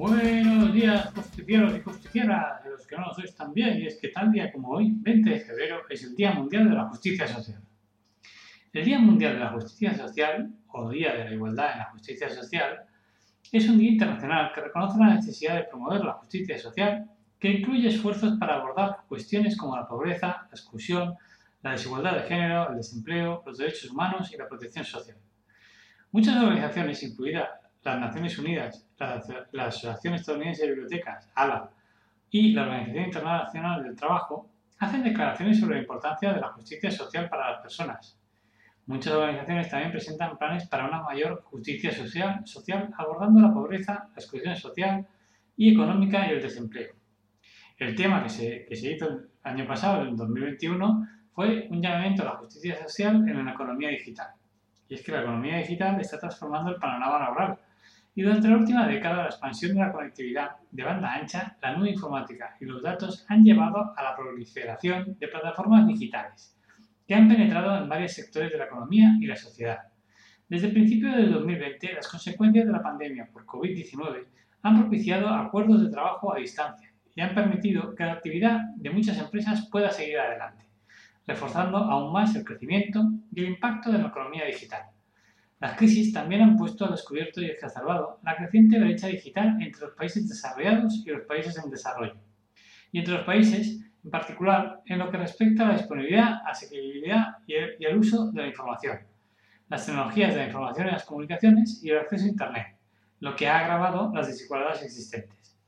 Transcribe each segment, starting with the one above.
Buenos días, justicieros y justicieras, de los que no lo sois también, y es que tal día como hoy, 20 de febrero, es el Día Mundial de la Justicia Social. El Día Mundial de la Justicia Social, o Día de la Igualdad en la Justicia Social, es un día internacional que reconoce la necesidad de promover la justicia social, que incluye esfuerzos para abordar cuestiones como la pobreza, la exclusión, la desigualdad de género, el desempleo, los derechos humanos y la protección social. Muchas organizaciones, incluidas las Naciones Unidas, la, la Asociación Estadounidense de Bibliotecas, ALA, y la Organización Internacional del Trabajo, hacen declaraciones sobre la importancia de la justicia social para las personas. Muchas organizaciones también presentan planes para una mayor justicia social, social abordando la pobreza, la exclusión social y económica y el desempleo. El tema que se, que se hizo el año pasado, en 2021, fue un llamamiento a la justicia social en la economía digital. Y es que la economía digital está transformando el panorama laboral, y durante la última década, la expansión de la conectividad de banda ancha, la nube informática y los datos han llevado a la proliferación de plataformas digitales, que han penetrado en varios sectores de la economía y la sociedad. Desde el principio del 2020, las consecuencias de la pandemia por COVID-19 han propiciado acuerdos de trabajo a distancia y han permitido que la actividad de muchas empresas pueda seguir adelante, reforzando aún más el crecimiento y el impacto de la economía digital. Las crisis también han puesto al descubierto y exacerbado la creciente brecha digital entre los países desarrollados y los países en desarrollo. Y entre los países, en particular, en lo que respecta a la disponibilidad, asequibilidad y el, y el uso de la información, las tecnologías de la información y las comunicaciones y el acceso a Internet, lo que ha agravado las desigualdades existentes.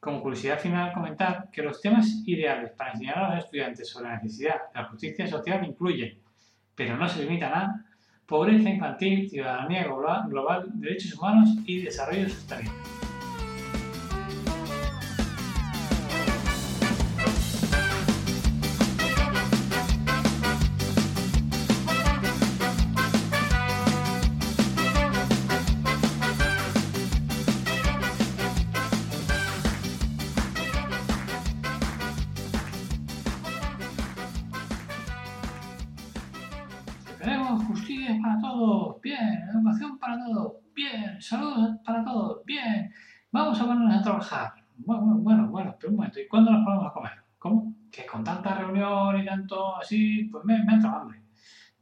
Como curiosidad final, comentar que los temas ideales para enseñar a los estudiantes sobre la necesidad de la justicia social incluyen, pero no se limitan a, pobreza infantil, ciudadanía global, derechos humanos y desarrollo sostenible. Queremos justicia para todos, bien. Educación para todos, bien. Salud para todos, bien. Vamos a ponernos a trabajar. Bueno, bueno, bueno, pero un momento. ¿Y cuándo nos ponemos a comer? ¿Cómo? Que con tanta reunión y tanto así, pues me, me ha entrado hambre.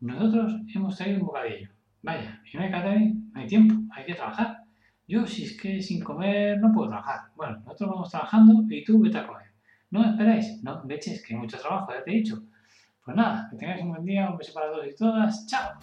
Nosotros hemos traído un bocadillo. Vaya, y no hay catering, no hay tiempo, hay que trabajar. Yo, si es que sin comer no puedo trabajar. Bueno, nosotros vamos trabajando y tú vete a comer. No esperáis, no me eches, que hay mucho trabajo, ya te he dicho. Pues nada, que tengáis un buen día, un beso para todos y todas. ¡Chao!